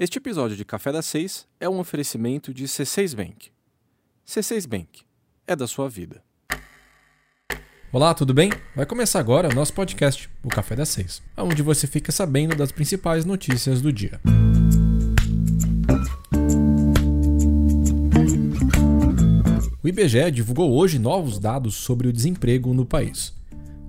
Este episódio de Café das Seis é um oferecimento de C6 Bank. C6 Bank é da sua vida. Olá, tudo bem? Vai começar agora o nosso podcast, o Café das Seis, onde você fica sabendo das principais notícias do dia. O IBGE divulgou hoje novos dados sobre o desemprego no país.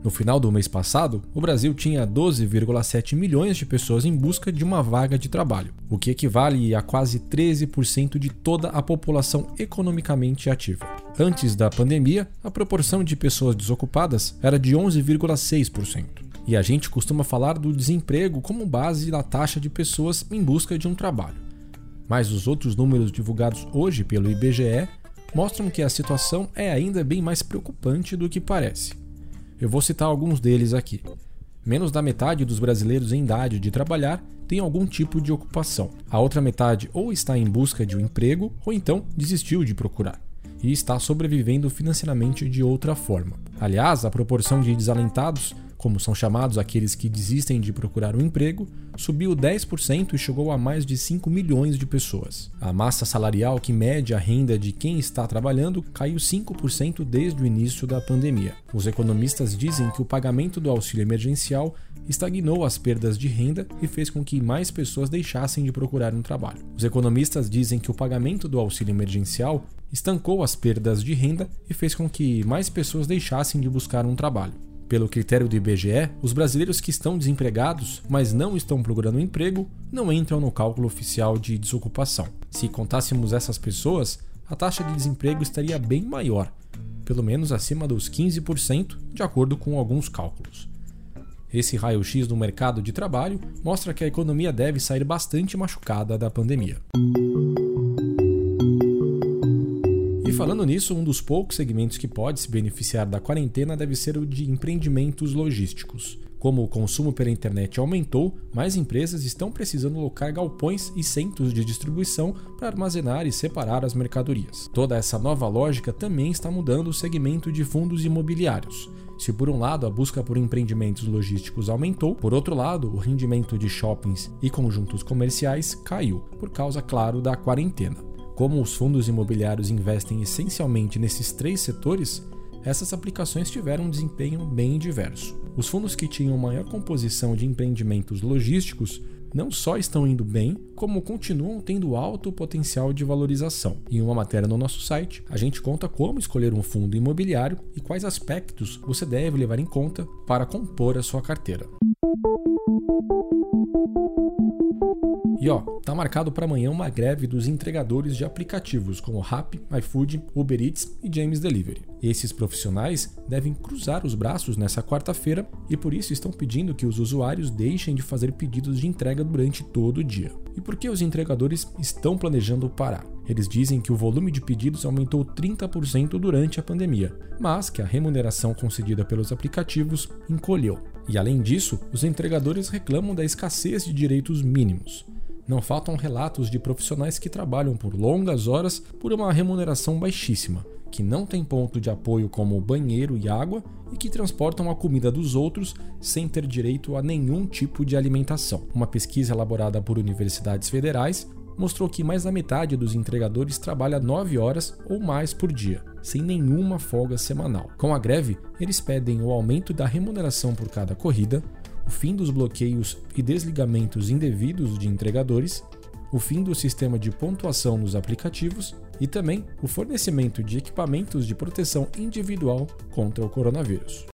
No final do mês passado, o Brasil tinha 12,7 milhões de pessoas em busca de uma vaga de trabalho, o que equivale a quase 13% de toda a população economicamente ativa. Antes da pandemia, a proporção de pessoas desocupadas era de 11,6%. E a gente costuma falar do desemprego como base da taxa de pessoas em busca de um trabalho. Mas os outros números divulgados hoje pelo IBGE mostram que a situação é ainda bem mais preocupante do que parece. Eu vou citar alguns deles aqui. Menos da metade dos brasileiros em idade de trabalhar tem algum tipo de ocupação. A outra metade ou está em busca de um emprego ou então desistiu de procurar e está sobrevivendo financeiramente de outra forma. Aliás, a proporção de desalentados como são chamados aqueles que desistem de procurar um emprego, subiu 10% e chegou a mais de 5 milhões de pessoas. A massa salarial que mede a renda de quem está trabalhando caiu 5% desde o início da pandemia. Os economistas dizem que o pagamento do auxílio emergencial estagnou as perdas de renda e fez com que mais pessoas deixassem de procurar um trabalho. Os economistas dizem que o pagamento do auxílio emergencial estancou as perdas de renda e fez com que mais pessoas deixassem de buscar um trabalho. Pelo critério do IBGE, os brasileiros que estão desempregados, mas não estão procurando emprego, não entram no cálculo oficial de desocupação. Se contássemos essas pessoas, a taxa de desemprego estaria bem maior, pelo menos acima dos 15%, de acordo com alguns cálculos. Esse raio-x do mercado de trabalho mostra que a economia deve sair bastante machucada da pandemia. Falando nisso, um dos poucos segmentos que pode se beneficiar da quarentena deve ser o de empreendimentos logísticos. Como o consumo pela internet aumentou, mais empresas estão precisando locar galpões e centros de distribuição para armazenar e separar as mercadorias. Toda essa nova lógica também está mudando o segmento de fundos imobiliários. Se por um lado a busca por empreendimentos logísticos aumentou, por outro lado o rendimento de shoppings e conjuntos comerciais caiu, por causa, claro, da quarentena. Como os fundos imobiliários investem essencialmente nesses três setores, essas aplicações tiveram um desempenho bem diverso. Os fundos que tinham maior composição de empreendimentos logísticos não só estão indo bem, como continuam tendo alto potencial de valorização. Em uma matéria no nosso site, a gente conta como escolher um fundo imobiliário e quais aspectos você deve levar em conta para compor a sua carteira. E ó, tá marcado para amanhã uma greve dos entregadores de aplicativos como Rappi, iFood, Uber Eats e James Delivery. Esses profissionais devem cruzar os braços nessa quarta-feira e por isso estão pedindo que os usuários deixem de fazer pedidos de entrega durante todo o dia. E por que os entregadores estão planejando parar? Eles dizem que o volume de pedidos aumentou 30% durante a pandemia, mas que a remuneração concedida pelos aplicativos encolheu. E além disso, os entregadores reclamam da escassez de direitos mínimos. Não faltam relatos de profissionais que trabalham por longas horas por uma remuneração baixíssima, que não tem ponto de apoio como banheiro e água e que transportam a comida dos outros sem ter direito a nenhum tipo de alimentação. Uma pesquisa elaborada por universidades federais mostrou que mais da metade dos entregadores trabalha 9 horas ou mais por dia, sem nenhuma folga semanal. Com a greve, eles pedem o aumento da remuneração por cada corrida, o fim dos bloqueios e desligamentos indevidos de entregadores, o fim do sistema de pontuação nos aplicativos e também o fornecimento de equipamentos de proteção individual contra o coronavírus.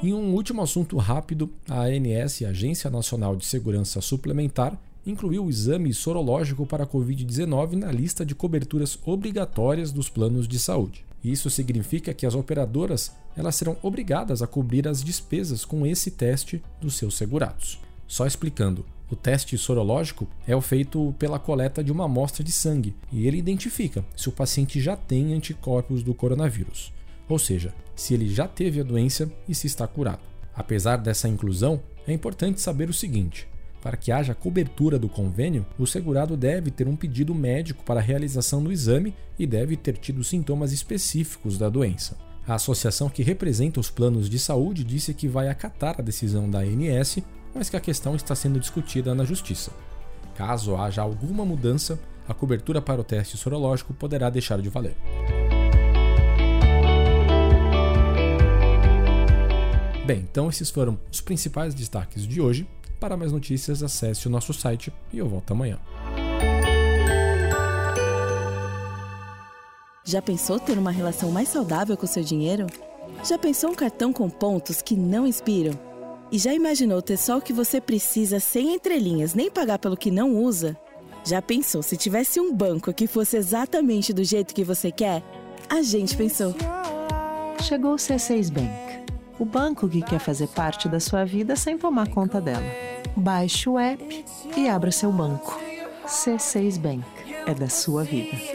Em um último assunto rápido, a ANS, Agência Nacional de Segurança Suplementar, incluiu o exame sorológico para a Covid-19 na lista de coberturas obrigatórias dos planos de saúde. Isso significa que as operadoras elas serão obrigadas a cobrir as despesas com esse teste dos seus segurados. Só explicando, o teste sorológico é o feito pela coleta de uma amostra de sangue e ele identifica se o paciente já tem anticorpos do coronavírus, ou seja, se ele já teve a doença e se está curado. Apesar dessa inclusão, é importante saber o seguinte: para que haja cobertura do convênio, o segurado deve ter um pedido médico para a realização do exame e deve ter tido sintomas específicos da doença. A associação que representa os planos de saúde disse que vai acatar a decisão da ANS, mas que a questão está sendo discutida na Justiça. Caso haja alguma mudança, a cobertura para o teste sorológico poderá deixar de valer. Bem, então esses foram os principais destaques de hoje. Para mais notícias, acesse o nosso site e eu volto amanhã. Já pensou ter uma relação mais saudável com o seu dinheiro? Já pensou um cartão com pontos que não inspiram? E já imaginou ter só o que você precisa sem entrelinhas, nem pagar pelo que não usa? Já pensou se tivesse um banco que fosse exatamente do jeito que você quer? A gente pensou. Chegou o C6 Bank o banco que quer fazer parte da sua vida sem tomar conta dela. Baixe o app e abra seu banco. C6 Bank é da sua vida.